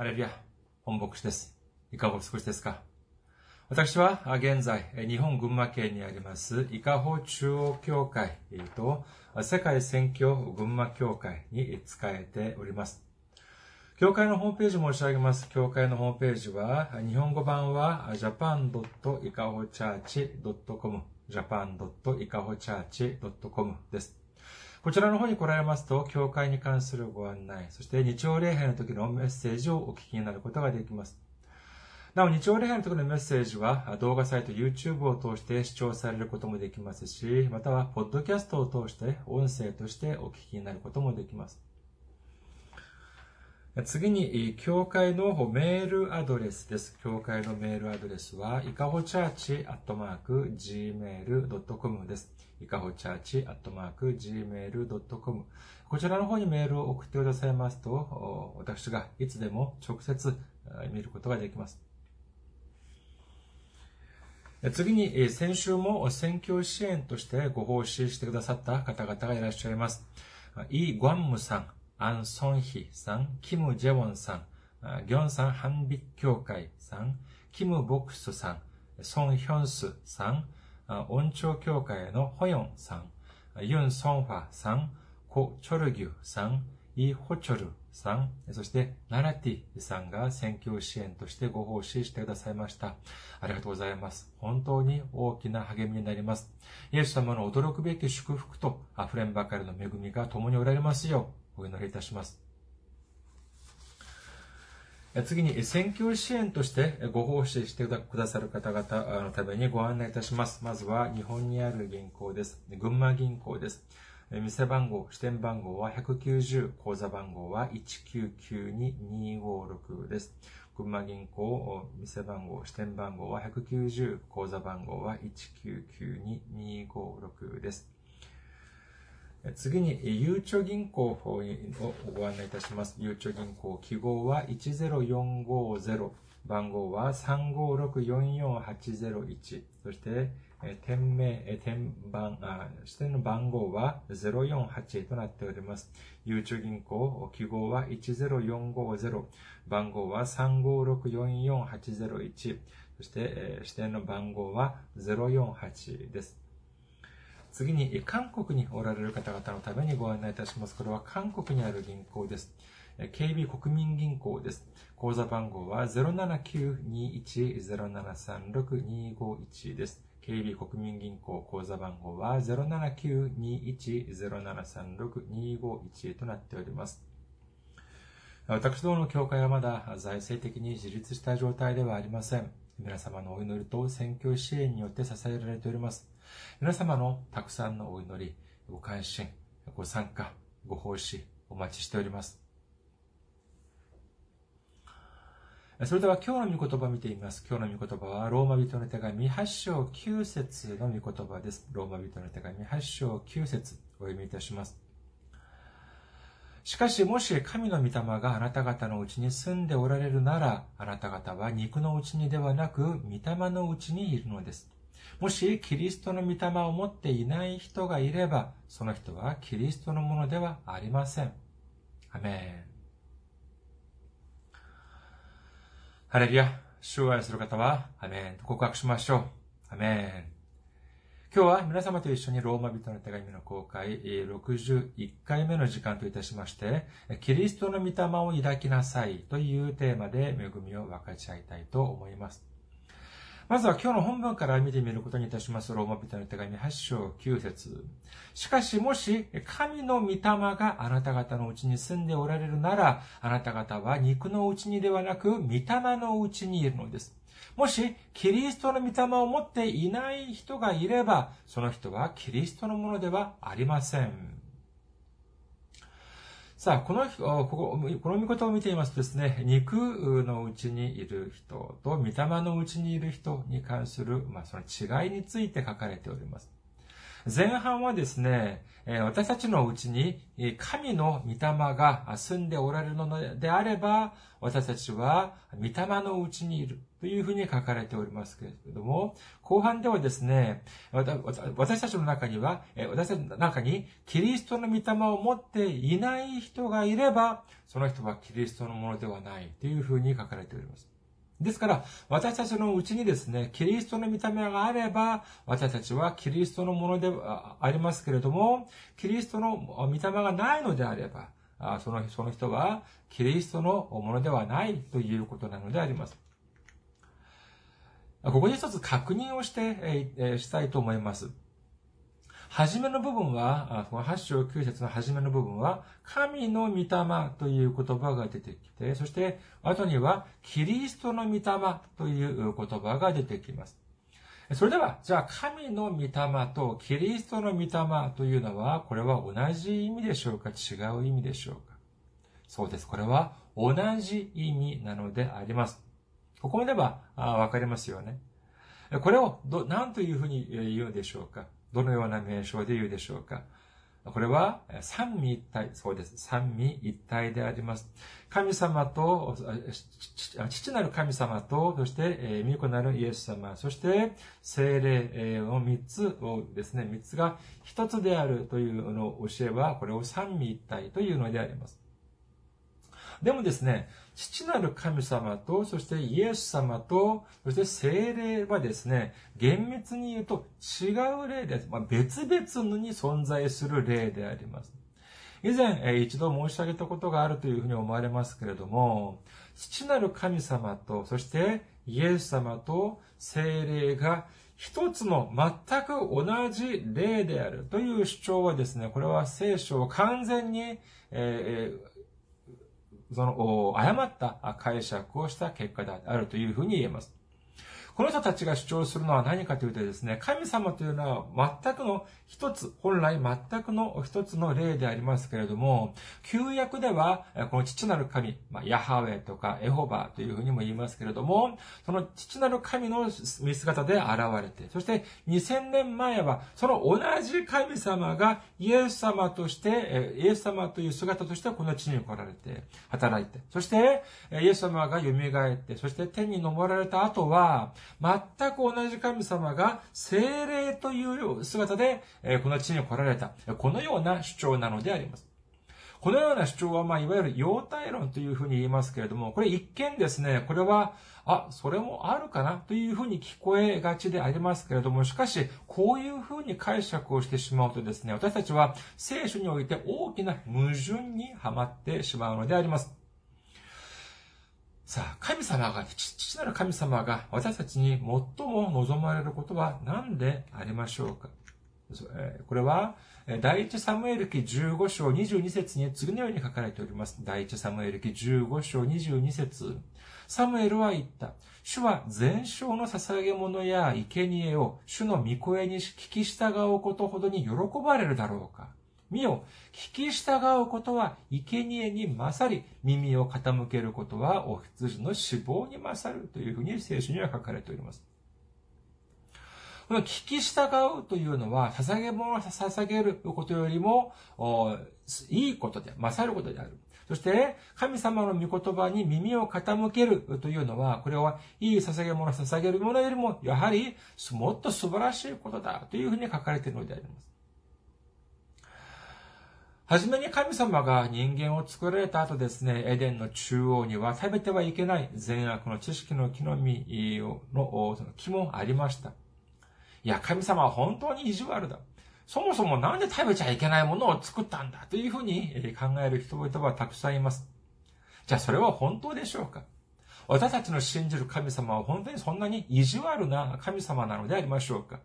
ハレルヤ、本牧師です。いかがお過ごしですか？私は現在、日本群馬県にあります、伊香保中央教会と世界宣教群馬教会に使えております。教会のホームページ申し上げます。教会のホームページは、日本語版は japan.ikahochurch.com japan.ikahochurch.com です。こちらの方に来られますと、教会に関するご案内、そして日曜礼拝の時のメッセージをお聞きになることができます。なお、日曜礼拝の時のメッセージは、動画サイト YouTube を通して視聴されることもできますし、または、ポッドキャストを通して音声としてお聞きになることもできます。次に、教会のメールアドレスです。教会のメールアドレスは、いかほチャーチアットマーク gmail.com です。いかほチャーチアットマーク gmail.com こちらの方にメールを送ってくださいますと、私がいつでも直接見ることができます。次に、先週も選挙支援としてご奉仕してくださった方々がいらっしゃいます。イ・グァンムさん、アン・ソンヒさん、キム・ジェウォンさん、ギョンサン・ハンビッ協会さん、キム・ボクスさん、ソン・ヒョンスさん、音調協会のホヨンさん、ユン・ソンファさん、コ・チョルギュさん、イ・ホチョルさん、そしてナラティさんが選挙支援としてご奉仕してくださいました。ありがとうございます。本当に大きな励みになります。イエス様の驚くべき祝福と溢れんばかりの恵みが共におられますよう、お祈りいたします。次に、選挙支援としてご奉仕してくださる方々のためにご案内いたします。まずは、日本にある銀行です。群馬銀行です。店番号、支店番号は190、口座番号は1992256です。群馬銀行、店番号、支店番号は190、口座番号は1992256です。次に、ゆうちょ銀行をご案内いたします。ゆうちょ銀行、記号は10450、番号は35644801、そして、店名、店番、支店の番号は048となっております。ゆうちょ銀行、記号は10450、番号は35644801、そして、支店の番号は048です。次に、韓国におられる方々のためにご案内いたします。これは韓国にある銀行です。KB 国民銀行です。口座番号は079-21-0736-251です。KB 国民銀行口座番号は079-21-0736-251となっております。私どもの教会はまだ財政的に自立した状態ではありません。皆様のお祈りと選挙支援によって支えられております。皆様のたくさんのお祈り、ご関心、ご参加、ご奉仕、お待ちしております。それでは今日の御言葉を見てみます。今日の御言葉は、ローマ人の手紙8章9節の御言葉です。ローマ人の手紙8章9節お読みいたします。しかし、もし神の御霊があなた方のうちに住んでおられるなら、あなた方は肉のうちにではなく、御霊のうちにいるのです。もし、キリストの御霊を持っていない人がいれば、その人はキリストのものではありません。アメン。ハレルヤ、主を愛する方は、アメンと告白しましょう。アメン。今日は皆様と一緒にローマ人の手紙の公開61回目の時間といたしまして、キリストの御霊を抱きなさいというテーマで恵みを分かち合いたいと思います。まずは今日の本文から見てみることにいたします。ローマ人の手紙8章9節しかしもし神の御霊があなた方のうちに住んでおられるなら、あなた方は肉のうちにではなく、御霊のうちにいるのです。もし、キリストの御霊を持っていない人がいれば、その人はキリストのものではありません。さあ、この、ここ、この見事を見ていますとですね、肉のうちにいる人と、御霊のうちにいる人に関する、まあ、その違いについて書かれております。前半はですね、私たちのうちに神の御霊が住んでおられるのであれば、私たちは御霊のうちにいるというふうに書かれておりますけれども、後半ではですね、私たちの中には、私たちの中にキリストの御霊を持っていない人がいれば、その人はキリストのものではないというふうに書かれております。ですから、私たちのうちにですね、キリストの御霊があれば、私たちはキリストのものでありますけれども、キリストの御霊がないのであれば、そのその人はキリストのものではないということなのであります。ここで一つ確認をして、えしたいと思います。はじめの部分は、この8章9節のはじめの部分は、神の御霊という言葉が出てきて、そして後には、キリストの御霊という言葉が出てきます。それでは、じゃあ神の御霊とキリストの御霊というのは、これは同じ意味でしょうか？違う意味でしょうか？そうです。これは同じ意味なのであります。ここまではわかりますよね。これをど、何というふうに言うでしょうか？どのような名称で言うでしょうか？これは三位一体、そうです。三位一体であります。神様と、父なる神様と、そして、御子なるイエス様、そして精霊の三つをですね、三つが一つであるというの教えは、これを三位一体というのであります。でもですね、父なる神様と、そしてイエス様と、そして精霊はですね、厳密に言うと違う霊です。まあ、別々に存在する霊であります。以前、一度申し上げたことがあるというふうに思われますけれども、父なる神様と、そしてイエス様と精霊が一つの全く同じ霊であるという主張はですね、これは聖書を完全に、えー、その、誤った解釈をした結果であるというふうに言えます。この人たちが主張するのは何かというとですね、神様というのは全くの一つ、本来全くの一つの例でありますけれども、旧約では、この父なる神、まあ、ヤハウェとかエホバというふうにも言いますけれども、その父なる神の見姿で現れて、そして2000年前は、その同じ神様がイエス様として、イエス様という姿としてこの地に来られて、働いて、そして、イエス様が蘇って、そして天に昇られた後は、全く同じ神様が精霊という姿で、この地に来られた。このような主張なのであります。このような主張は、まあ、いわゆる様態論というふうに言いますけれども、これ一見ですね、これは、あ、それもあるかなというふうに聞こえがちでありますけれども、しかし、こういうふうに解釈をしてしまうとですね、私たちは聖書において大きな矛盾にはまってしまうのであります。さあ、神様が、父なる神様が私たちに最も望まれることは何でありましょうか？これは、第一サムエル記15章22節に次のように書かれております。第一サムエル記15章22節サムエルは言った。主は全焼の捧げ物や生贄を主の御声に聞き従うことほどに喜ばれるだろうか？見よ、聞き従うことは生贄に勝り、耳を傾けることはお羊の死亡に勝るというふうに聖書には書かれております。この聞き従うというのは、捧げ物を捧げることよりも、いいことで、勝ることである。そして、神様の御言葉に耳を傾けるというのは、これはいい捧げ物を捧げるものよりも、やはり、もっと素晴らしいことだというふうに書かれているのであります。はじめに神様が人間を作られた後ですね、エデンの中央には食べてはいけない善悪の知識の木の実のその木もありました。いや、神様は本当に意地悪だ。そもそもなんで食べちゃいけないものを作ったんだというふうに考える人々はたくさんいます。じゃあそれは本当でしょうか？私たちの信じる神様は本当にそんなに意地悪な神様なのでありましょうか？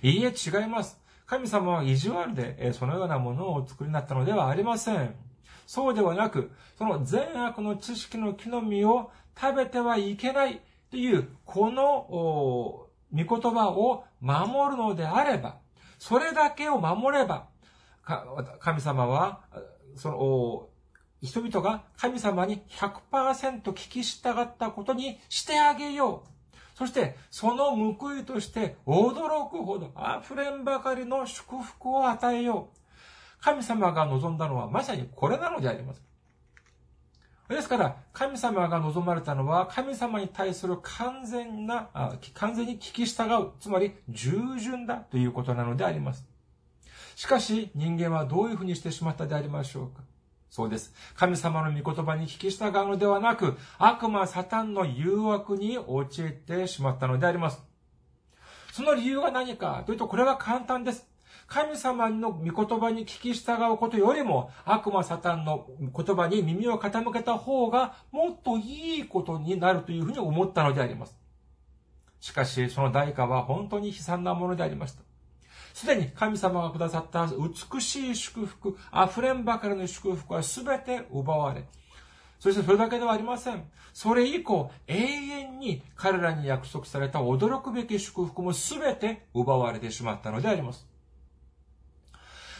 いいえ、違います。神様は意地悪で、そのようなものをお作りになったのではありません。そうではなく、その善悪の知識の木の実を食べてはいけないという、この、御言葉を守るのであれば、それだけを守れば、神様は、その、人々が神様に100%聞き従ったことにしてあげよう。そして、その報いとして驚くほど溢れんばかりの祝福を与えよう。神様が望んだのはまさにこれなのであります。ですから、神様が望まれたのは、神様に対する完全な、完全に聞き従う、つまり従順だということなのであります。しかし、人間はどういうふうにしてしまったでありましょうかそうです。神様の御言葉に聞き従うのではなく、悪魔、サタンの誘惑に陥ってしまったのであります。その理由は何かというと、これは簡単です。神様の御言葉に聞き従うことよりも、悪魔サタンの言葉に耳を傾けた方が、もっといいことになるというふうに思ったのであります。しかし、その代価は本当に悲惨なものでありました。すでに神様がくださった美しい祝福、溢れんばかりの祝福はすべて奪われ、そしてそれだけではありません。それ以降、永遠に彼らに約束された驚くべき祝福もすべて奪われてしまったのであります。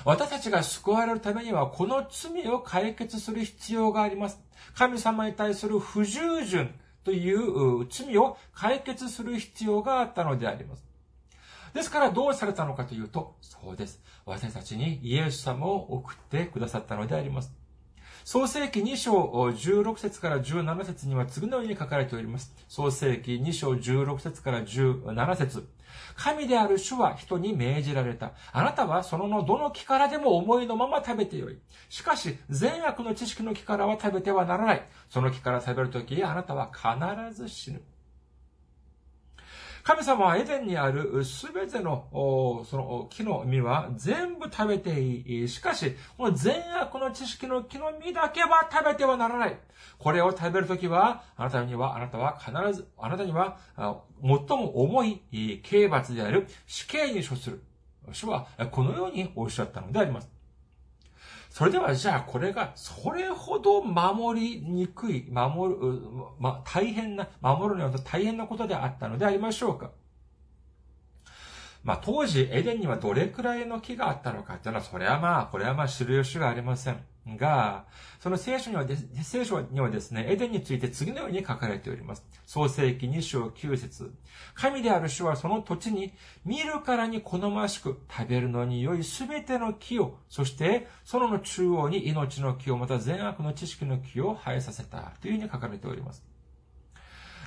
私たちが救われるためには、この罪を解決する必要があります。神様に対する不従順という罪を解決する必要があったのであります。ですからどうされたのかというと、そうです。私たちにイエス様を送ってくださったのであります。創世記2章16節から17節には次のように書かれております。創世記2章16節から17節神である主は人に命じられた。あなたはそののどの木からでも思いのまま食べてよい。しかし、善悪の知識の木からは食べてはならない。その木から食べるとき、あなたは必ず死ぬ。神様はエデンにあるすべての、その木の実は全部食べていい。しかし、この善悪の知識の木の実だけは食べてはならない。これを食べるときは、あなたには、あなたは必ず、あなたには、最も重い刑罰である死刑に処する。主はこのようにおっしゃったのであります。それではじゃあこれがそれほど守りにくい、守る、ま、大変な、守るのは大変なことであったのでありましょうかまあ、当時、エデンにはどれくらいの木があったのかっていうのは、それはまあ、これはまあ、知る由がありません。が、その聖書には聖書にはですね、エデンについて次のように書かれております。創世記2章9節神である主はその土地に見るからに好ましく食べるのに良いすべての木を、そしてその中央に命の木を、また善悪の知識の木を生えさせたというふうに書かれております。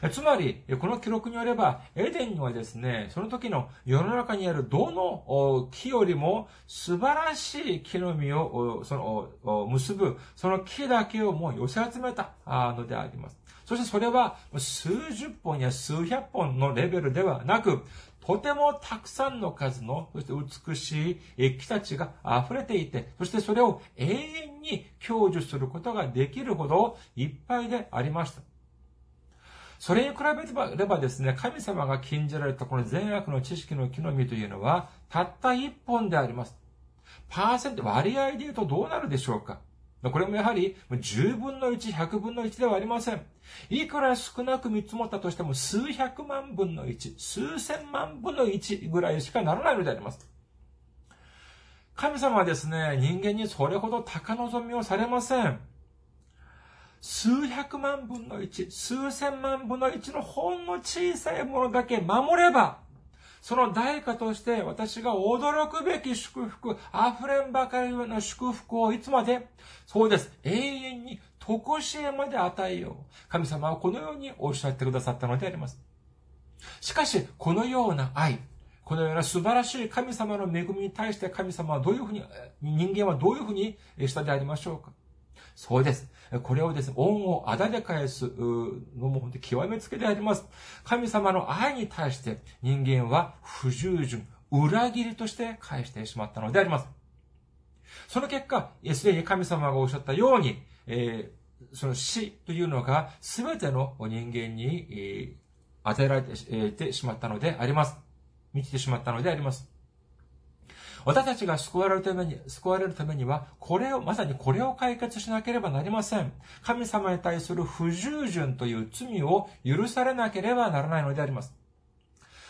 つまり、この記録によれば、エデンにはですね、その時の世の中にあるどの木よりも素晴らしい木の実を、その、結ぶ、その木だけをもう寄せ集めたのであります。そしてそれは数十本や数百本のレベルではなく、とてもたくさんの数の、そして美しい木たちが溢れていて、そしてそれを永遠に享受することができるほどいっぱいでありました。それに比べればですね、神様が禁じられたこの善悪の知識の木の実というのは、たった一本であります。パーセント、割合で言うとどうなるでしょうかこれもやはり10分の1、100分の1ではありません。いくら少なく見積もったとしても数百万分の1、数千万分の1ぐらいしかならないのであります。神様はですね、人間にそれほど高望みをされません。数百万分の一、数千万分の一のほんの小さいものだけ守れば、その代価として私が驚くべき祝福、溢れんばかりの祝福をいつまで、そうです、永遠に常しえまで与えよう。神様はこのようにおっしゃってくださったのであります。しかし、このような愛、このような素晴らしい神様の恵みに対して神様はどういうふうに、人間はどういうふうにしたでありましょうか？そうです。これをですね、恩をあだで返すのも本当に極めつけであります。神様の愛に対して人間は不従順、裏切りとして返してしまったのであります。その結果、すでに神様がおっしゃったように、えー、その死というのが全ての人間に、えー、与えられてしまったのであります。満ちてしまったのであります。私たちが救われるために、救われるためには、これを、まさにこれを解決しなければなりません。神様に対する不従順という罪を許されなければならないのであります。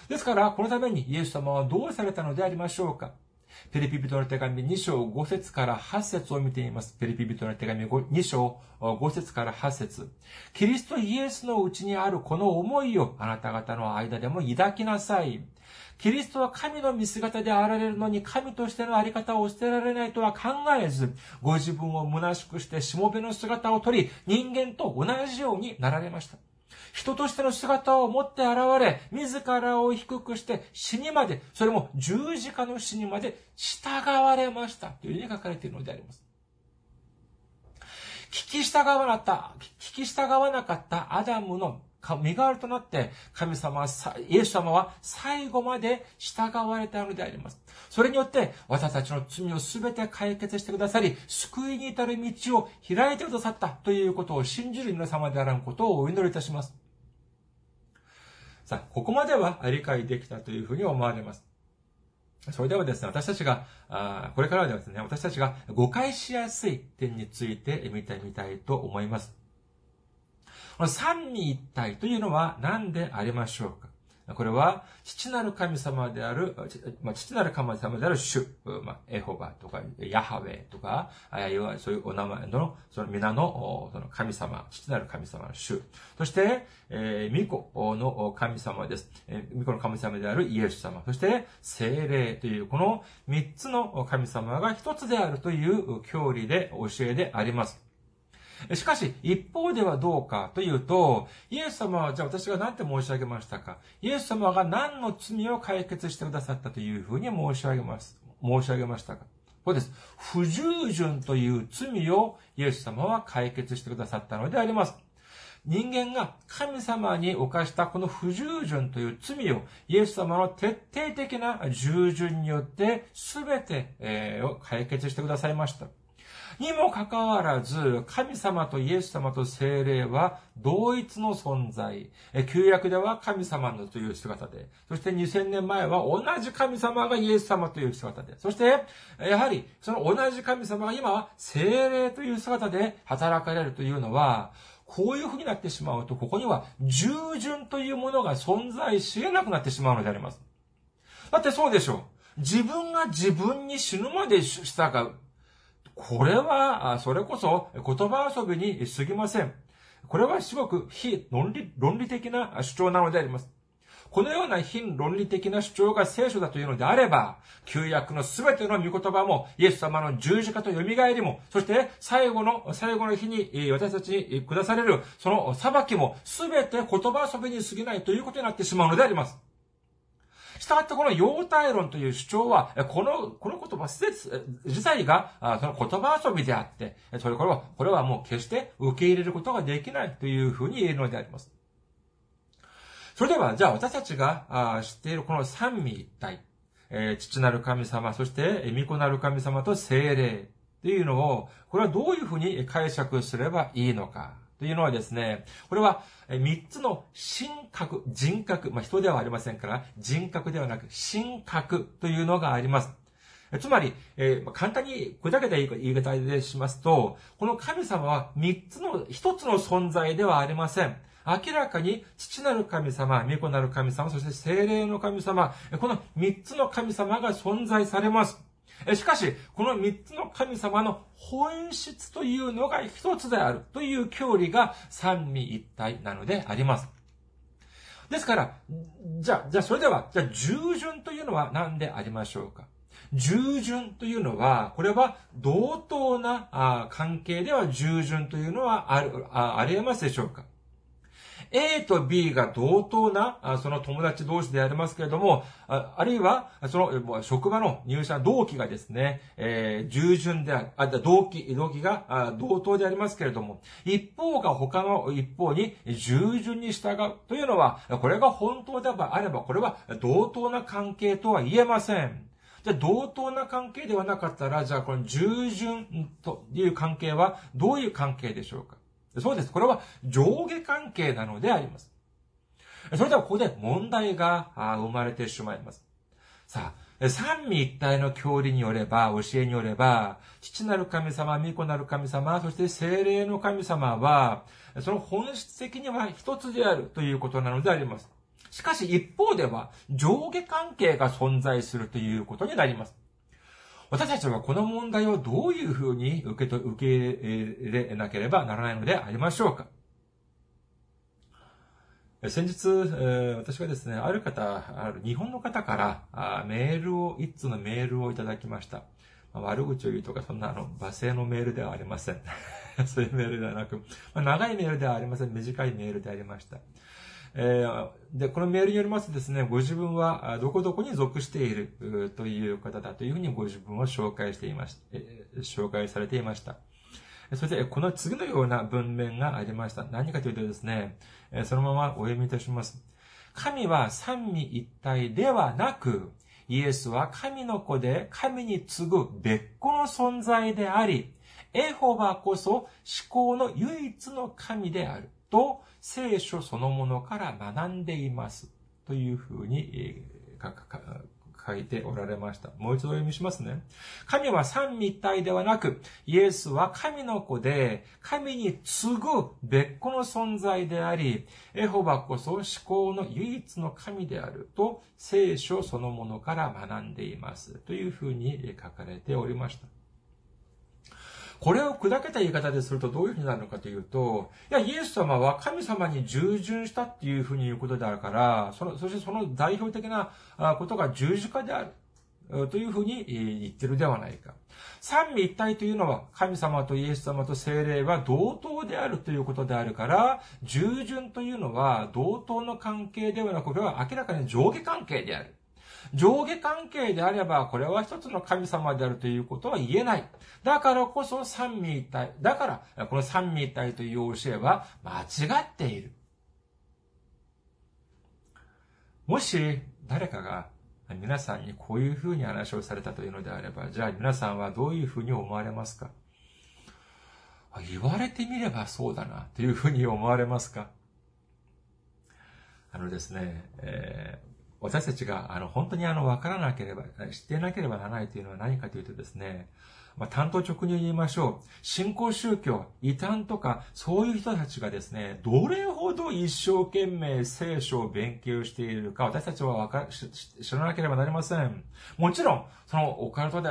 ですから、このためにイエス様はどうされたのでありましょうかペリピ人の手紙2章5節から8節を見ています。ペリピ人の手紙2章5節から8節キリストイエスのうちにあるこの思いをあなた方の間でも抱きなさい。キリストは神の見姿であられるのに神としてのあり方を捨てられないとは考えず、ご自分を虚しくしてしもべの姿をとり、人間と同じようになられました。人としての姿を持って現れ、自らを低くして死にまで、それも十字架の死にまで従われました。というふうに書かれているのであります。聞き従わなかった、聞き従わなかったアダムの身代わりとなって、神様は、イエス様は最後まで従われたのであります。それによって、私たちの罪をすべて解決してくださり、救いに至る道を開いてくださったということを信じる皆様であらんことをお祈りいたします。さあ、ここまでは理解できたというふうに思われます。それではですね、私たちが、あこれからはですね、私たちが誤解しやすい点について見てみたいと思います。この三位一体というのは何でありましょうか？これは、父なる神様である、父なる神様である主、エホバとか、ヤハウェとか、いわそういうお名前の、その皆の、神様、父なる神様の主。そして、えー、巫女の神様です。えー、巫女の神様であるイエス様。そして、精霊という、この三つの神様が一つであるという教理で、教えであります。しかし、一方ではどうかというと、イエス様は、じゃあ私が何て申し上げましたか？イエス様が何の罪を解決してくださったというふうに申し上げます。申し上げましたか？これです。不従順という罪をイエス様は解決してくださったのであります。人間が神様に犯したこの不従順という罪をイエス様の徹底的な従順によって全て、え、を解決してくださいました。にもかかわらず、神様とイエス様と精霊は同一の存在。旧約では神様のという姿で、そして2000年前は同じ神様がイエス様という姿で、そして、やはりその同じ神様が今は精霊という姿で働かれるというのは、こういう風になってしまうと、ここには従順というものが存在し得なくなってしまうのであります。だってそうでしょう。自分が自分に死ぬまで従う。これは、それこそ言葉遊びに過ぎません。これはすごく非論理、論理的な主張なのであります。このような非論理的な主張が聖書だというのであれば、旧約のすべての御言葉も、イエス様の十字架と蘇りも、そして最後の、最後の日に私たちに下される、その裁きもすべて言葉遊びに過ぎないということになってしまうのであります。したがってこの様態論という主張は、この、この言葉自体が、その言葉遊びであって、それこれは、これはもう決して受け入れることができないというふうに言えるのであります。それでは、じゃあ私たちが知っているこの三位一体、え父なる神様、そして、御子なる神様と精霊というのを、これはどういうふうに解釈すればいいのか。というのはですね、これは三つの神格、人格、まあ、人ではありませんから、人格ではなく神格というのがあります。つまり、えー、簡単に砕けた言い方でしますと、この神様は三つの、一つの存在ではありません。明らかに父なる神様、御子なる神様、そして精霊の神様、この三つの神様が存在されます。しかし、この三つの神様の本質というのが一つであるという教理が三位一体なのであります。ですから、じゃあ、じゃあそれでは、じゃあ従順というのは何でありましょうか？従順というのは、これは同等な関係では従順というのはある、ああり得ますでしょうか？A と B が同等な、その友達同士でありますけれども、あるいは、その職場の入社同期がですね、えー、従順である、あ、同期、同期が同等でありますけれども、一方が他の一方に従順に従うというのは、これが本当であれば、これは同等な関係とは言えません。じゃ、同等な関係ではなかったら、じゃあ、この従順という関係はどういう関係でしょうか？そうです。これは上下関係なのであります。それではここで問題が生まれてしまいます。さあ、三位一体の教理によれば、教えによれば、父なる神様、御子なる神様、そして精霊の神様は、その本質的には一つであるということなのであります。しかし一方では、上下関係が存在するということになります。私たちはこの問題をどういうふうに受けと、受け入れなければならないのでありましょうか？先日、私がですね、ある方、ある日本の方からメールを、一通のメールをいただきました。悪口を言うとか、そんなあの、罵声のメールではありません。そういうメールではなく、長いメールではありません。短いメールでありました。えー、で、このメールによりますとですね、ご自分はどこどこに属しているという方だというふうにご自分を紹介していました、えー、紹介されていました。そして、この次のような文面がありました。何かというとですね、そのままお読みいたします。神は三位一体ではなく、イエスは神の子で神に次ぐ別個の存在であり、エホバこそ思考の唯一の神であると聖書そのものから学んでいます。というふうに書いておられました。もう一度読みしますね。神は三位一体ではなく、イエスは神の子で、神に次ぐ別個の存在であり、エホバこそ思考の唯一の神であると、聖書そのものから学んでいます。というふうに書かれておりました。これを砕けた言い方でするとどういうふうになるのかというと、いや、イエス様は神様に従順したっていうふうに言うことであるから、その、そしてその代表的なことが十字架である。というふうに言ってるではないか。三位一体というのは、神様とイエス様と精霊は同等であるということであるから、従順というのは同等の関係ではなく、これは明らかに上下関係である。上下関係であれば、これは一つの神様であるということは言えない。だからこそ三位一体。だから、この三位一体という教えは間違っている。もし、誰かが皆さんにこういうふうに話をされたというのであれば、じゃあ皆さんはどういうふうに思われますか？言われてみればそうだな、というふうに思われますか？あのですね、えー私たちが、あの、本当にあの、わからなければ、知っていなければならないというのは何かというとですね、まあ、担当直入に言いましょう。信仰宗教、異端とか、そういう人たちがですね、どれほど一生懸命聖書を勉強しているか、私たちはわか知らなければなりません。もちろん、そのオカルトで、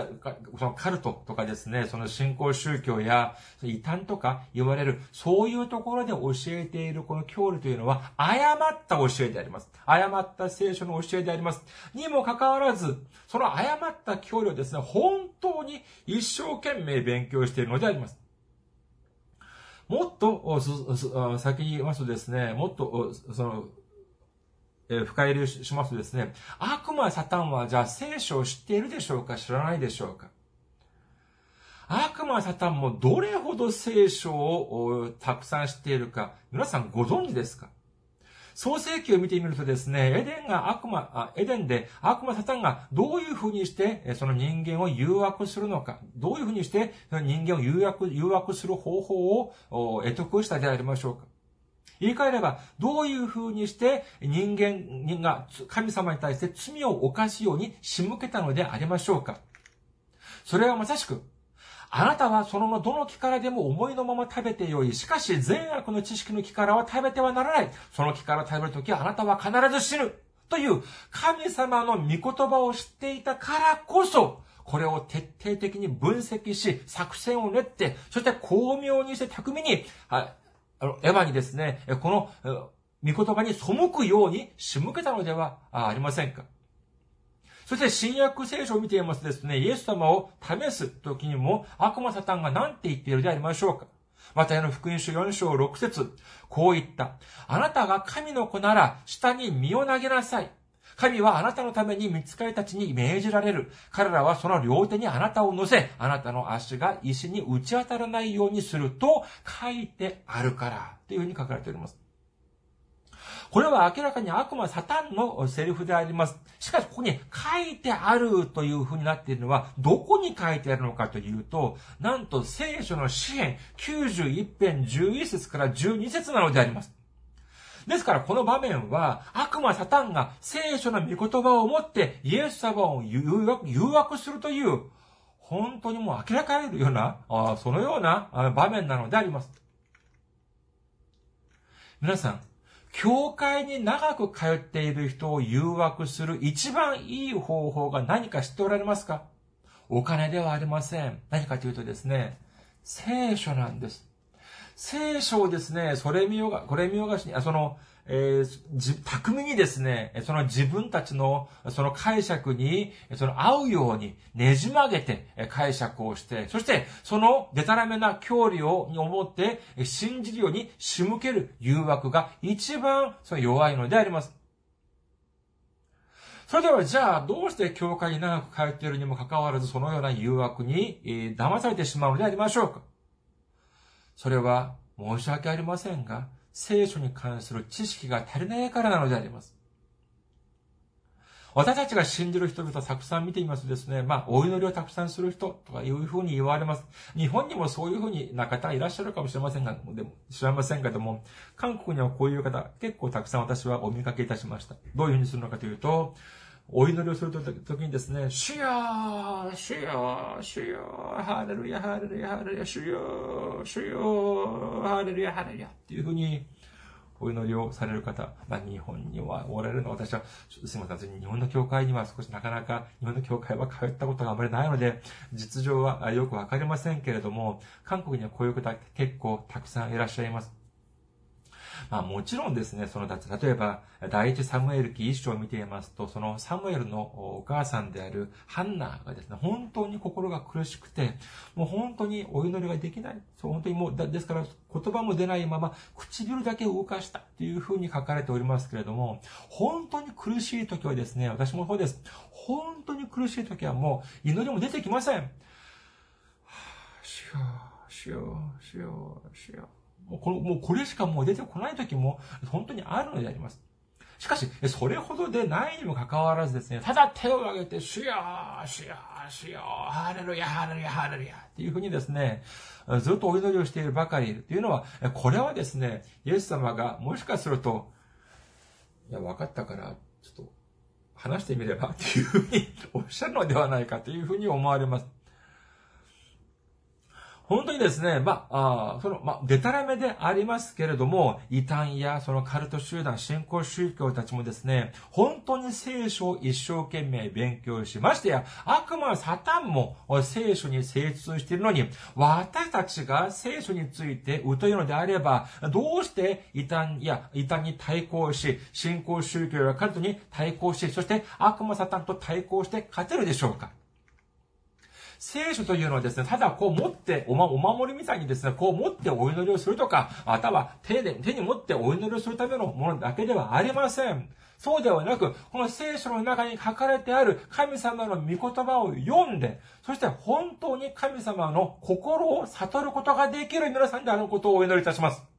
そのカルトとかですね、その信仰宗教や異端とか言われる、そういうところで教えているこの教理というのは、誤った教えであります。誤った聖書の教えであります。にもかかわらず、その誤った教理をですね、本当に一生懸命勉強しているのであります。もっと、先に言いますとですね、もっと、その、えー、深入りしますとですね、悪魔サタンはじゃあ聖書を知っているでしょうか知らないでしょうか。悪魔サタンもどれほど聖書をたくさん知っているか、皆さんご存知ですか創世記を見てみるとですね、エデンが悪魔、エデンで悪魔サタンがどういうふうにしてその人間を誘惑するのか、どういうふうにして人間を誘惑、誘惑する方法を得得したでありましょうか。言い換えれば、どういう風にして人間が神様に対して罪を犯すように仕向けたのでありましょうかそれはまさしく、あなたはそのどの木からでも思いのまま食べてよい。しかし善悪の知識の木からは食べてはならない。その木から食べるときあなたは必ず死ぬ。という神様の御言葉を知っていたからこそ、これを徹底的に分析し、作戦を練って、そして巧妙にして巧みに、あの、エヴァにですね、この、御言葉に背くように仕向けたのではありませんか？そして新約聖書を見ていますですね、イエス様を試す時にも悪魔サタンが何て言っているでありましょうか。またの福音書4章6節こう言った。あなたが神の子なら下に身を投げなさい。神はあなたのために見つかりたちに命じられる。彼らはその両手にあなたを乗せ、あなたの足が石に打ち当たらないようにすると書いてあるから。というふうに書かれております。これは明らかに悪魔サタンのセリフであります。しかし、ここに書いてあるというふうになっているのは、どこに書いてあるのかというと、なんと聖書の詩篇91編11節から12節なのであります。ですからこの場面は悪魔サタンが聖書の御言葉を持ってイエス様を誘惑するという本当にもう明らかにるような、あそのような場面なのであります。皆さん、教会に長く通っている人を誘惑する一番いい方法が何か知っておられますか？お金ではありません。何かというとですね、聖書なんです。聖書をですね、それ見ようが、これ見よがしに、あ、その、えー、じ、巧みにですね、その自分たちの、その解釈に、その合うようにねじ曲げて解釈をして、そして、そのデタラメな教理を、に思って、信じるように仕向ける誘惑が一番、その弱いのであります。それでは、じゃあ、どうして教会に長く通っているにもかかわらず、そのような誘惑に、えー、騙されてしまうのでありましょうかそれは、申し訳ありませんが、聖書に関する知識が足りないからなのであります。私たちが信じる人々をたくさん見ていますとですね、まあ、お祈りをたくさんする人とかいうふうに言われます。日本にもそういうふうにな方いらっしゃるかもしれませんが、でも、知らませんけども、韓国にはこういう方、結構たくさん私はお見かけいたしました。どういうふうにするのかというと、お祈りをするときにですね、主よ主よ主よハレルヤ、ハレルヤ、ハレルヤ、主よ主よハレルヤ、ハレルヤっていうふうにお祈りをされる方、まあ、日本にはおられるのは、私は、すみません、日本の教会には少しなかなか、日本の教会は通ったことがあまりないので、実情はよくわかりませんけれども、韓国にはこういう方結構たくさんいらっしゃいます。まあもちろんですね、その、例えば、第一サムエル記一章を見ていますと、そのサムエルのお母さんであるハンナがですね、本当に心が苦しくて、もう本当にお祈りができない。そう、本当にもう、ですから言葉も出ないまま、唇だけ動かしたというふうに書かれておりますけれども、本当に苦しい時はですね、私もそうです。本当に苦しい時はもう祈りも出てきません。はぁ、しよう、しよう、しよう、しよう。もうこの、もうこれしかもう出てこない時も本当にあるのであります。しかし、それほどでないにもかかわらずですね、ただ手を挙げて、主よ主よ主よハレルヤ、ハレルヤ、ハレルヤっていうふうにですね、ずっとお祈りをしているばかりいるっていうのは、これはですね、イエス様がもしかすると、いや、分かったから、ちょっと話してみればっていうふうにおっしゃるのではないかというふうに思われます。本当にですね、まあ、あその、まあ、デタラメでありますけれども、異端やそのカルト集団、信仰宗教たちもですね、本当に聖書を一生懸命勉強しましてや、悪魔サタンも聖書に精通しているのに、私たちが聖書について疎いのであれば、どうして異端や異端に対抗し、信仰宗教やカルトに対抗し、そして悪魔サタンと対抗して勝てるでしょうか？聖書というのはですね、ただこう持って、おま、お守りみたいにですね、こう持ってお祈りをするとか、または手で、手に持ってお祈りをするためのものだけではありません。そうではなく、この聖書の中に書かれてある神様の御言葉を読んで、そして本当に神様の心を悟ることができる皆さんであることをお祈りいたします。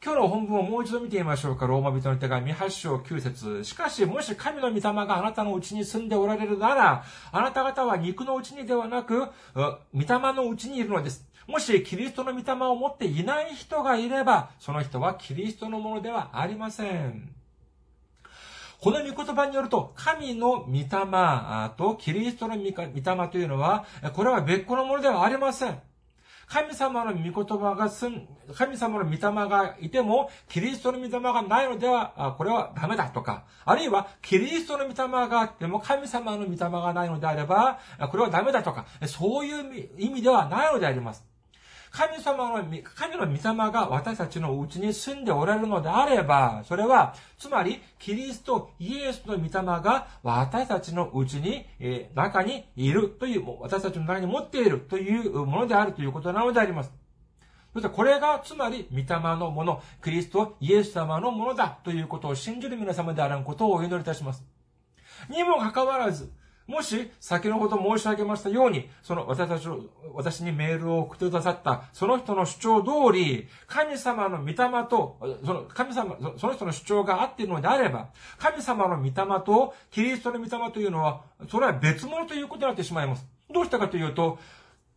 今日の本文をもう一度見てみましょうか。ローマ人の手紙8章9節しかし、もし神の御霊があなたのうちに住んでおられるなら、あなた方は肉のうちにではなく、御霊のうちにいるのです。もしキリストの御霊を持っていない人がいれば、その人はキリストのものではありません。この御言葉によると、神の御霊とキリストの御霊というのは、これは別個のものではありません。神様の御言葉がすん、神様の御霊がいても、キリストの御霊がないのでは、これはダメだとか、あるいは、キリストの御霊があっても、神様の御霊がないのであれば、これはダメだとか、そういう意味ではないのであります。神様の、神の御霊が私たちのうちに住んでおられるのであれば、それは、つまり、キリスト、イエスの御霊が私たちのうちに、えー、中にいるという、私たちの中に持っているというものであるということなのであります。そしてこれが、つまり、御霊のもの、キリスト、イエス様のものだということを信じる皆様であることをお祈りいたします。にもかかわらず、もし、先のこと申し上げましたように、その私たちを、私にメールを送ってくださった、その人の主張通り、神様の御霊と、その神様、その人の主張が合っているのであれば、神様の御霊と、キリストの御霊というのは、それは別物ということになってしまいます。どうしたかというと、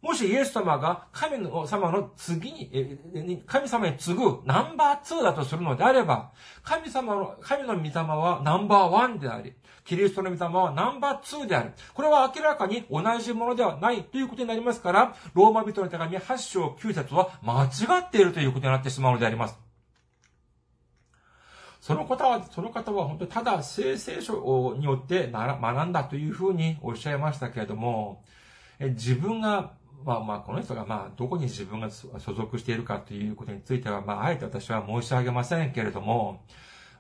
もしイエス様が神の様の次に、神様に次ぐナンバー2だとするのであれば、神様の、神の御霊はナンバーワンであり、キリストの御霊はナンバー2である。これは明らかに同じものではないということになりますから、ローマ人の手紙8章9節は間違っているということになってしまうのであります。その方は、その方は本当にただ聖聖書によって学んだというふうにおっしゃいましたけれども、自分が、まあまあ、この人がまあ、どこに自分が所属しているかということについては、まあ、あえて私は申し上げませんけれども、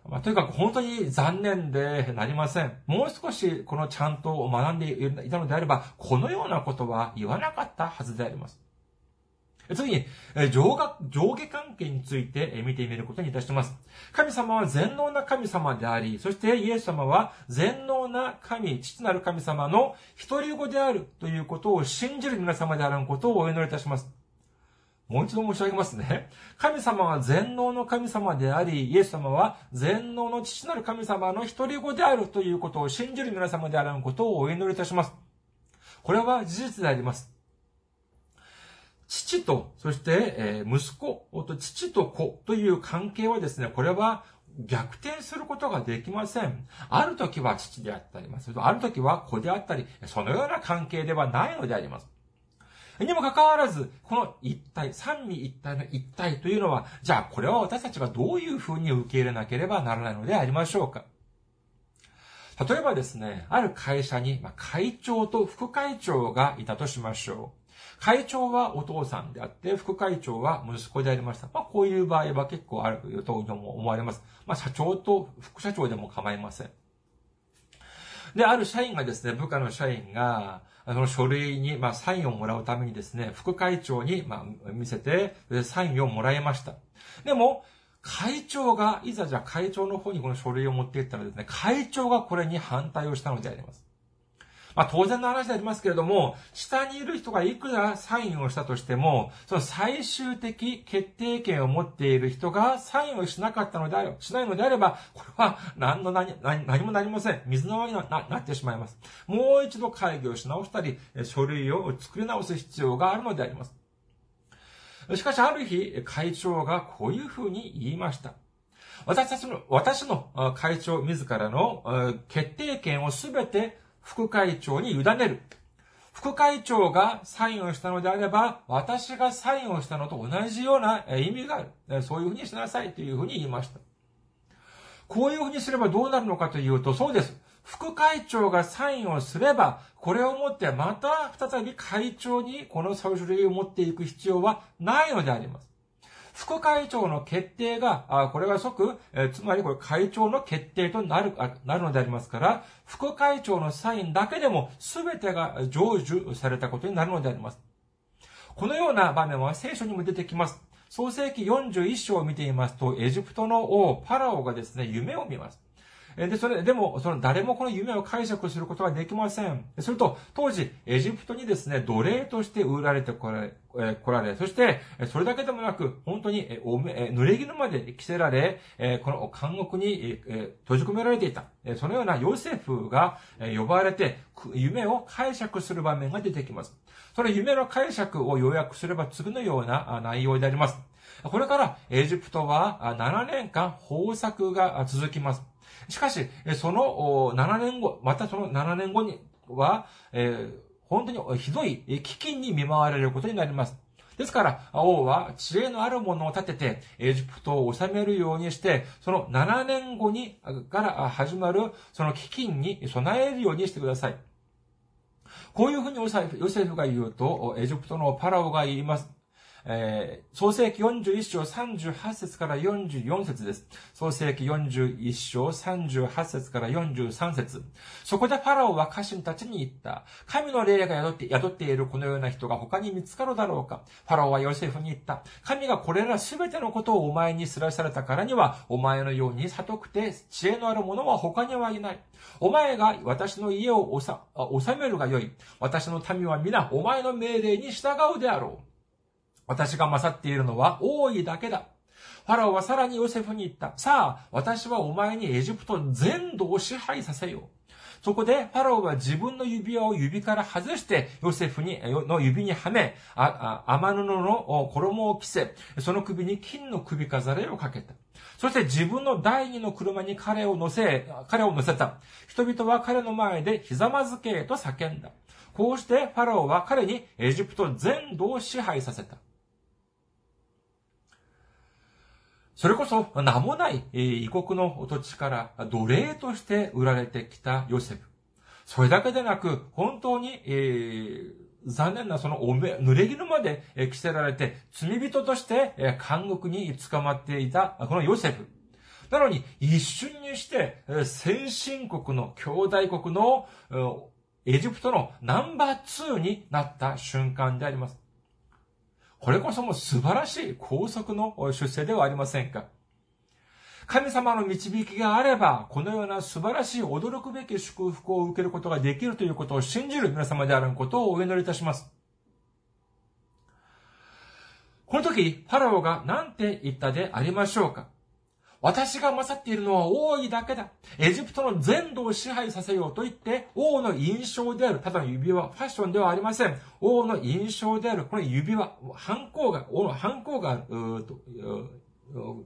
まあ、とにかく本当に残念でなりません。もう少しこのちゃんと学んでいたのであれば、このようなことは言わなかったはずであります。次に、上下、上下関係について見てみることにいたします。神様は全能な神様であり、そしてイエス様は全能な神、父なる神様の一人子であるということを信じる皆様であることをお祈りいたします。もう一度申し上げますね。神様は全能の神様であり、イエス様は全能の父なる神様の一人子であるということを信じる皆様であることをお祈りいたします。これは事実であります。父と、そして、え息子と父と子という関係はですね、これは逆転することができません。ある時は父であったり、ある時は子であったり、そのような関係ではないのであります。にもかかわらず、この一体、三位一体の一体というのは、じゃあこれは私たちがどういうふうに受け入れなければならないのでありましょうか例えばですね、ある会社に、会長と副会長がいたとしましょう。会長はお父さんであって、副会長は息子でありました。まあ、こういう場合は結構あると思われます。まあ、社長と副社長でも構いません。で、ある社員がですね、部下の社員が、その書類に、まあ、サインをもらうためにですね、副会長に、まあ、見せて、サインをもらいました。でも、会長が、いざじゃあ会長の方にこの書類を持っていったらですね、会長がこれに反対をしたのであります。まあ当然の話でありますけれども、下にいる人がいくらサインをしたとしても、その最終的決定権を持っている人がサインをしなかったのであれば、しないのであれば、これは何の何、何何もなりません。水の泡にななってしまいます。もう一度会議をし直したり、書類を作り直す必要があるのであります。しかしある日、会長がこういうふうに言いました。私たちの、私の会長自らの決定権をすべて副会長に委ねる。副会長がサインをしたのであれば、私がサインをしたのと同じような意味がある。そういうふうにしなさいというふうに言いました。こういうふうにすればどうなるのかというと、そうです。副会長がサインをすれば、これをもってまた再び会長にこの書類を持っていく必要はないのであります。副会長の決定が、あこれが即、えつまりこれ会長の決定となる、なるのでありますから、副会長のサインだけでも全てが成就されたことになるのであります。このような場面は聖書にも出てきます。創世記41章を見ていますと、エジプトの王、パラオがですね、夢を見ます。で、それ、でも、その誰もこの夢を解釈することはできません。すると、当時、エジプトにですね、奴隷として売られてこられ、え来られ、そして、それだけでもなく、本当に、え、おめ、え濡れ衣まで着せられ、えこの監獄に、え閉じ込められていた。えそのようなヨセフが、え呼ばれて、夢を解釈する場面が出てきます。その夢の解釈を要約すれば次のような内容であります。これからエジプトは7年間豊作が続きます。しかし、その7年後、またその7年後には、え、本当にひどい飢饉に見舞われることになります。ですから、王は知恵のあるものを立てて、エジプトを治めるようにして、その7年後に、から始まる、その飢饉に備えるようにしてください。こういうふうにヨセフが言うと、エジプトのパラオが言います。えー、創世記41章38節から44節です。創世記41章38節から43節そこでファラオは家臣たちに言った。神の霊が宿って宿っているこのような人が他に見つかるだろうかファラオはヨセフに言った。神がこれらすべてのことをお前に知らされたからには、お前のように悟くて知恵のある者は他にはいない。お前が私の家を治めるがよい。私の民は皆お前の命令に従うであろう。私が勝っているのは多いだけだ。ファラオはさらにヨセフに言った。さあ、私はお前にエジプト全土を支配させよう。そこで、ファラオは自分の指輪を指から外して、ヨセフに、の指にはめ、あ、あ、天布の衣を着せ、その首に金の首飾りをかけた。そして自分の第二の車に彼を乗せ、彼を乗せた。人々は彼の前でひざまずけと叫んだ。こうしてファラオは彼にエジプト全土を支配させた。それこそ名もない異国の土地から奴隷として売られてきたヨセフ。それだけでなく、本当に、えー、残念なそのおめ、濡れ衣まで着せられて、罪人として監獄に捕まっていた、このヨセフ。なのに、一瞬にして、先進国の、兄弟国の、エジプトのナンバー2になった瞬間であります。これこそも素晴らしい高速の出世ではありませんか。神様の導きがあれば、このような素晴らしい驚くべき祝福を受けることができるということを信じる皆様であることをお祈りいたします。この時、ファラオが何て言ったでありましょうか私が勝っているのは王位だけだ。エジプトの全土を支配させようと言って、王の印象である、ただの指輪、ファッションではありません。王の印象である、この指輪、反抗が、王の反抗がある、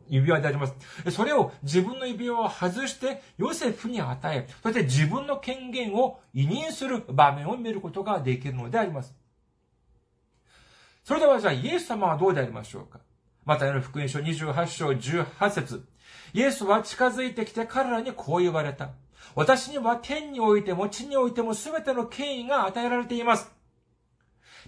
指輪であります。それを自分の指輪を外してヨセフに与え、そして自分の権限を委任する場面を見ることができるのであります。それではじゃあイエス様はどうでありましょうかまたの福音書28章18節イエスは近づいてきて彼らにこう言われた。私には天においても地においても全ての権威が与えられています。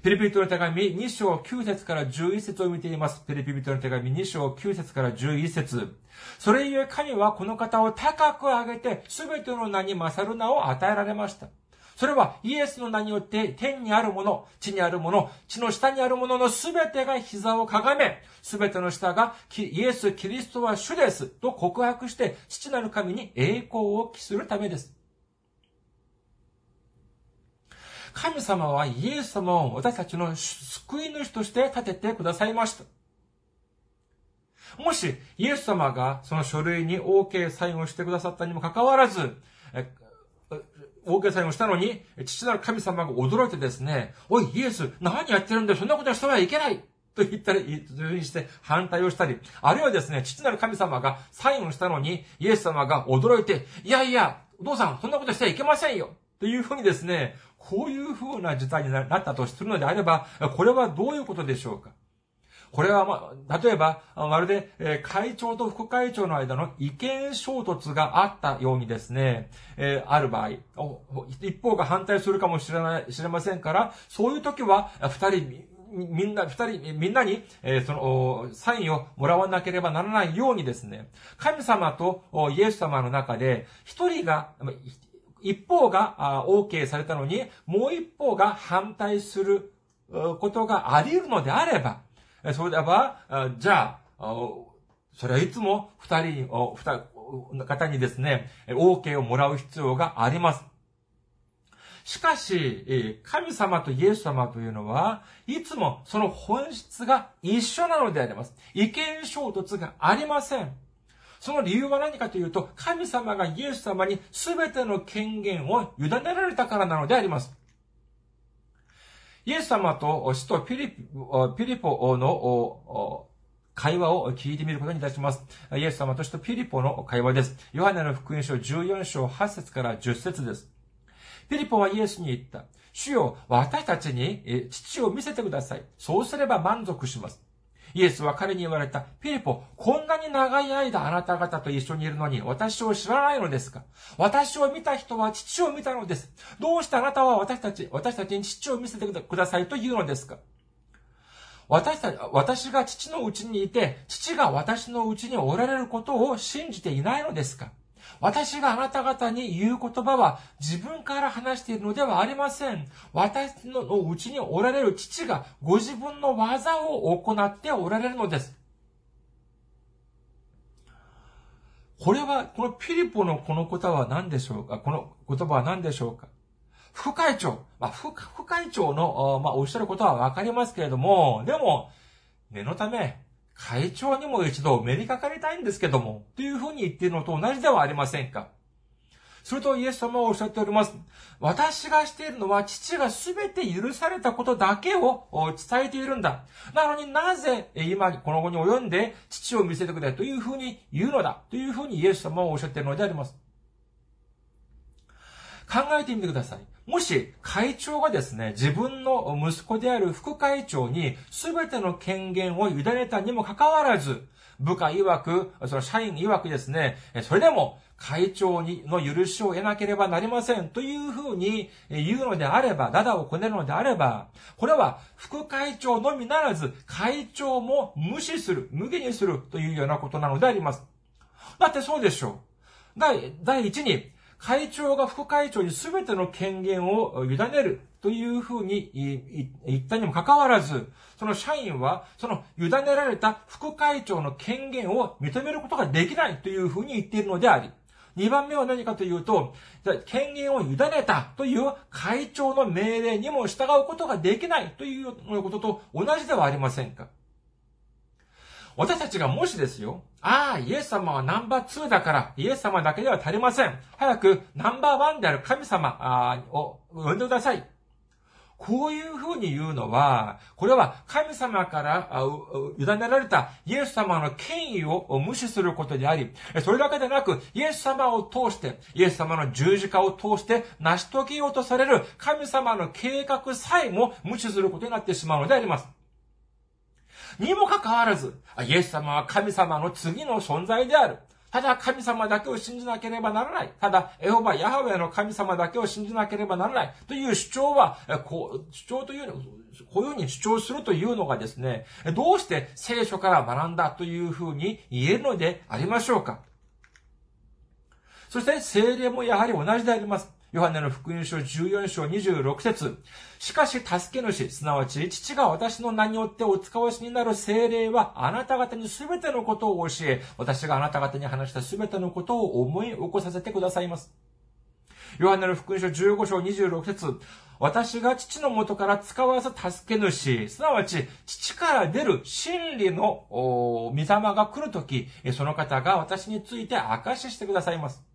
ピリピリトの手紙2章9節から11節を見ています。ピリピリトの手紙2章9節から11節それゆえ神はこの方を高く上げて全ての名に勝る名を与えられました。それはイエスの名によって天にあるもの、地にあるもの、地の下にあるもののすべてが膝をかがめ、すべての下がイエス・キリストは主ですと告白して父なる神に栄光を期するためです。神様はイエス様を私たちの救い主として立ててくださいました。もし、イエス様がその書類に OK サインをしてくださったにもかかわらず、大げさにしたのに、父なる神様が驚いてですね、おい、イエス、何やってるんだよ、そんなことしてはいけないと言ったり、というふうにして反対をしたり、あるいはですね、父なる神様がサインをしたのに、イエス様が驚いて、いやいや、お父さん、そんなことしてはいけませんよというふうにですね、こういうふうな事態になったとするのであれば、これはどういうことでしょうか？これは、ま、例えば、まるで、会長と副会長の間の意見衝突があったようにですね、え、ある場合、一方が反対するかもしれない、知れませんから、そういう時は、二人、みんな、二人、みんなに、え、その、サインをもらわなければならないようにですね、神様とイエス様の中で、一人が、一方が OK されたのに、もう一方が反対することがあり得るのであれば、それでは、じゃあ、それはいつも二人、二方にですね、OK をもらう必要があります。しかし、神様とイエス様というのは、いつもその本質が一緒なのであります。意見衝突がありません。その理由は何かというと、神様がイエス様に全ての権限を委ねられたからなのであります。イエス様と死とピリピリポの会話を聞いてみることにいたします。イエス様と使徒ピリポの会話です。ヨハネの福音書14章8節から10節です。ピリポはイエスに言った。主よ、私たちに父を見せてください。そうすれば満足します。イエスは彼に言われた。ピリポ、こんなに長い間あなた方と一緒にいるのに私を知らないのですか？私を見た人は父を見たのです。どうしてあなたは私たち、私たちに父を見せてくださいと言うのですか？私たち、私が父のうちにいて、父が私のうちにおられることを信じていないのですか？私があなた方に言う言葉は自分から話しているのではありません。私のうちにおられる父がご自分の技を行っておられるのです。これは、このピリポのこの言葉は何でしょうか？この言葉は何でしょうか？副会長、まあ、副会長の、まあ、おっしゃることはわかりますけれども、でも、念のため、会長にも一度お目にかかりたいんですけども、というふうに言っているのと同じではありませんかするとイエス様はおっしゃっております。私がしているのは父が全て許されたことだけを伝えているんだ。なのになぜ今この後に及んで父を見せてくれというふうに言うのだというふうにイエス様はおっしゃっているのであります。考えてみてください。もし会長がですね、自分の息子である副会長に全ての権限を委ねたにもかかわらず、部下曰く、その社員曰くですね、それでも会長にの許しを得なければなりませんというふうに言うのであれば、ダダをこねるのであれば、これは副会長のみならず、会長も無視する、無限にするというようなことなのであります。だってそうでしょう。第、第一に、会長が副会長に全ての権限を委ねるというふうに言ったにもかかわらず、その社員は、その委ねられた副会長の権限を認めることができないというふうに言っているのであり、二番目は何かというと、権限を委ねたという会長の命令にも従うことができないということと同じではありませんか？私たちがもしですよ、ああ、イエス様はナンバー2だから、イエス様だけでは足りません。早くナンバーワンである神様を呼んでください。こういうふうに言うのは、これは神様から委ねられたイエス様の権威を無視することであり、それだけでなく、イエス様を通して、イエス様の十字架を通して成し遂げようとされる神様の計画さえも無視することになってしまうのであります。にもかかわらず、イエス様は神様の次の存在である。ただ神様だけを信じなければならない。ただ、エホバ、ヤハウェの神様だけを信じなければならない。という主張は、こう、主張というの、こういうふうに主張するというのがですね、どうして聖書から学んだというふうに言えるのでありましょうか。そして、精霊もやはり同じであります。ヨハネの福音書14章26節しかし、助け主、すなわち、父が私の名によってお使わしになる精霊は、あなた方にすべてのことを教え、私があなた方に話したすべてのことを思い起こさせてくださいます。ヨハネの福音書15章26節私が父の元から使わす助け主、すなわち、父から出る真理の御霊が来るとき、その方が私について証ししてくださいます。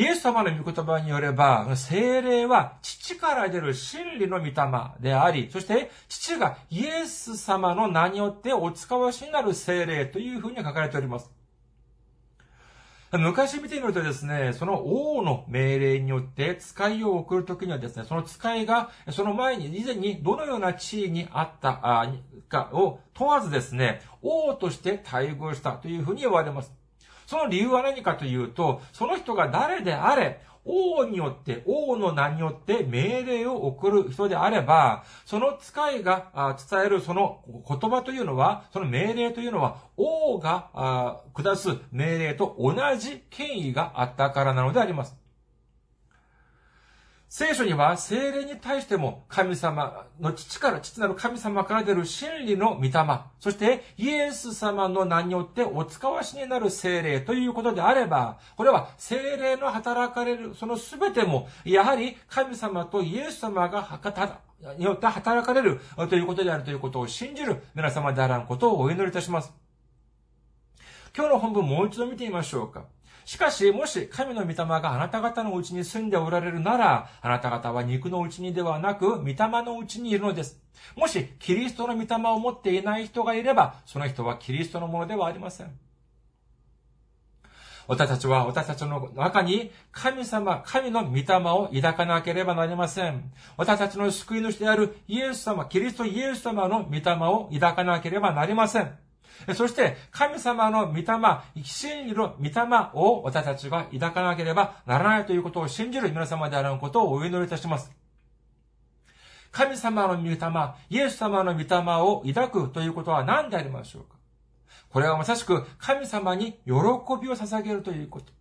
イエス様の御言葉によれば、精霊は父から出る真理の御霊であり、そして父がイエス様の名によってお使わしになる精霊というふうに書かれております。昔見てみるとですね、その王の命令によって使いを送るときにはですね、その使いがその前に以前にどのような地位にあったかを問わずですね、王として待遇したというふうに言われます。その理由は何かというと、その人が誰であれ、王によって、王の名によって命令を送る人であれば、その使いが伝えるその言葉というのは、その命令というのは、王が下す命令と同じ権威があったからなのであります。聖書には精霊に対しても神様の父から、父なる神様から出る真理の御霊、そしてイエス様の名によってお使わしになる精霊ということであれば、これは精霊の働かれる、その全ても、やはり神様とイエス様がによって働かれるということであるということを信じる皆様であらんことをお祈りいたします。今日の本文もう一度見てみましょうか。しかし、もし神の御霊があなた方のうちに住んでおられるなら、あなた方は肉のうちにではなく、御霊のうちにいるのです。もし、キリストの御霊を持っていない人がいれば、その人はキリストのものではありません。私たちは私たちの中に神様、神の御霊を抱かなければなりません。私たちの救い主であるイエス様、キリストイエス様の御霊を抱かなければなりません。そして、神様の御霊、真理の御霊を私たちが抱かなければならないということを信じる皆様であることをお祈りいたします。神様の御霊、イエス様の御霊を抱くということは何でありましょうかこれはまさしく神様に喜びを捧げるということ。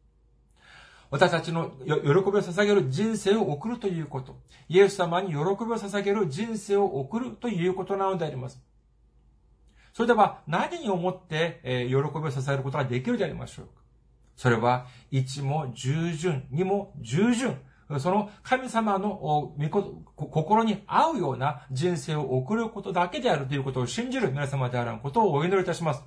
私たちの喜びを捧げる人生を送るということ。イエス様に喜びを捧げる人生を送るということなのであります。それでは何に思って、え喜びを支えることができるでありましょうかそれは、一も従順、二も従順。その神様の心に合うような人生を送ることだけであるということを信じる皆様であることをお祈りいたします。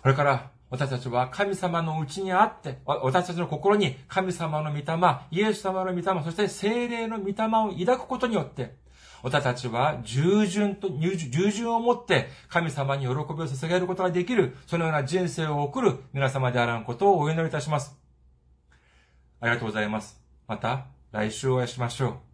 これから私たちは神様のうちにあって、私たちの心に神様の御霊、イエス様の御霊、そして精霊の御霊を抱くことによって、私たちは従順と、従順をもって神様に喜びを捧げることができる、そのような人生を送る皆様であらんことをお祈りいたします。ありがとうございます。また来週お会いしましょう。